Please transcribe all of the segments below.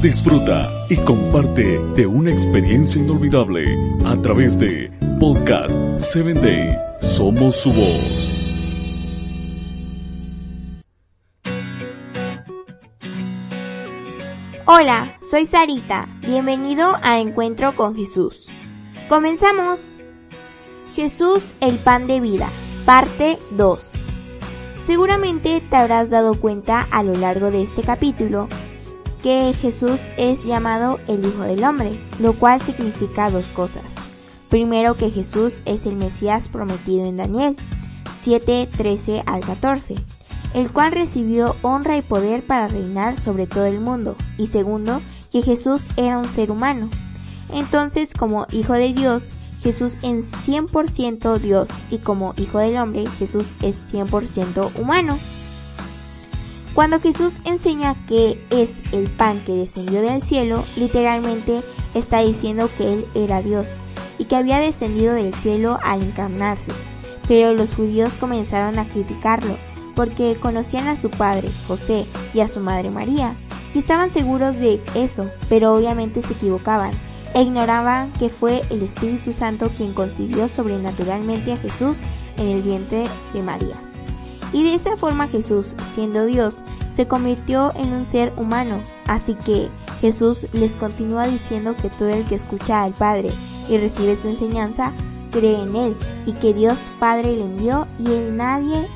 Disfruta y comparte de una experiencia inolvidable a través de Podcast 7 Day. Somos su voz. Hola, soy Sarita. Bienvenido a Encuentro con Jesús. Comenzamos. Jesús, el pan de vida, parte 2. Seguramente te habrás dado cuenta a lo largo de este capítulo que Jesús es llamado el Hijo del Hombre, lo cual significa dos cosas. Primero que Jesús es el Mesías prometido en Daniel 7, 13 al 14 el cual recibió honra y poder para reinar sobre todo el mundo, y segundo, que Jesús era un ser humano. Entonces, como Hijo de Dios, Jesús es 100% Dios, y como Hijo del Hombre, Jesús es 100% humano. Cuando Jesús enseña que es el pan que descendió del cielo, literalmente está diciendo que Él era Dios y que había descendido del cielo al encarnarse. Pero los judíos comenzaron a criticarlo porque conocían a su padre, José, y a su madre María, y estaban seguros de eso, pero obviamente se equivocaban e ignoraban que fue el Espíritu Santo quien concibió sobrenaturalmente a Jesús en el vientre de María. Y de esa forma Jesús, siendo Dios, se convirtió en un ser humano, así que Jesús les continúa diciendo que todo el que escucha al Padre y recibe su enseñanza, cree en Él, y que Dios Padre le envió y en nadie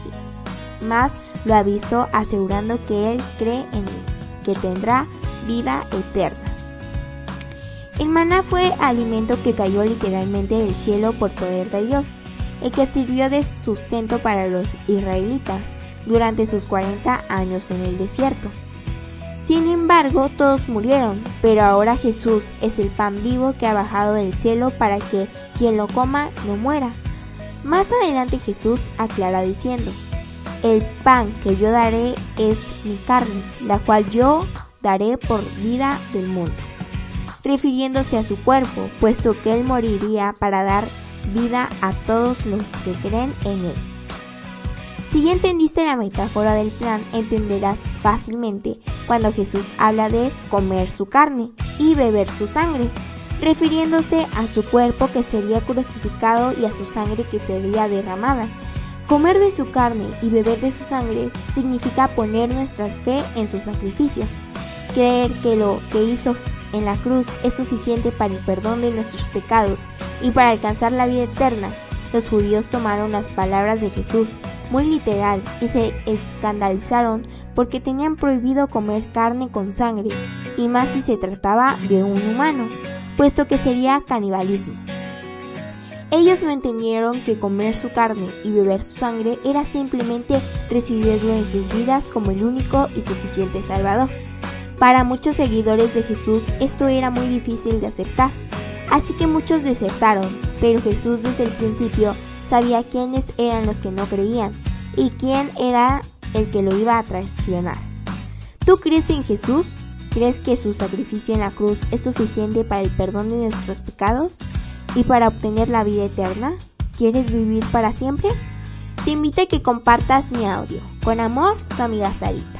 más lo avisó asegurando que él cree en él, que tendrá vida eterna. El maná fue alimento que cayó literalmente del cielo por poder de Dios, el que sirvió de sustento para los israelitas durante sus 40 años en el desierto. Sin embargo, todos murieron, pero ahora Jesús es el pan vivo que ha bajado del cielo para que quien lo coma no muera. Más adelante Jesús aclara diciendo, el pan que yo daré es mi carne, la cual yo daré por vida del mundo, refiriéndose a su cuerpo, puesto que él moriría para dar vida a todos los que creen en él. Si ya entendiste la metáfora del plan, entenderás fácilmente cuando Jesús habla de comer su carne y beber su sangre, refiriéndose a su cuerpo que sería crucificado y a su sangre que sería derramada Comer de su carne y beber de su sangre significa poner nuestra fe en su sacrificio. Creer que lo que hizo en la cruz es suficiente para el perdón de nuestros pecados y para alcanzar la vida eterna. Los judíos tomaron las palabras de Jesús muy literal y se escandalizaron porque tenían prohibido comer carne con sangre, y más si se trataba de un humano, puesto que sería canibalismo. Ellos no entendieron que comer su carne y beber su sangre era simplemente recibirlo en sus vidas como el único y suficiente Salvador. Para muchos seguidores de Jesús esto era muy difícil de aceptar, así que muchos desertaron, pero Jesús desde el principio sabía quiénes eran los que no creían y quién era el que lo iba a traicionar. ¿Tú crees en Jesús? ¿Crees que su sacrificio en la cruz es suficiente para el perdón de nuestros pecados? y para obtener la vida eterna? ¿Quieres vivir para siempre? Te invito a que compartas mi audio. Con amor, tu amiga Sarita.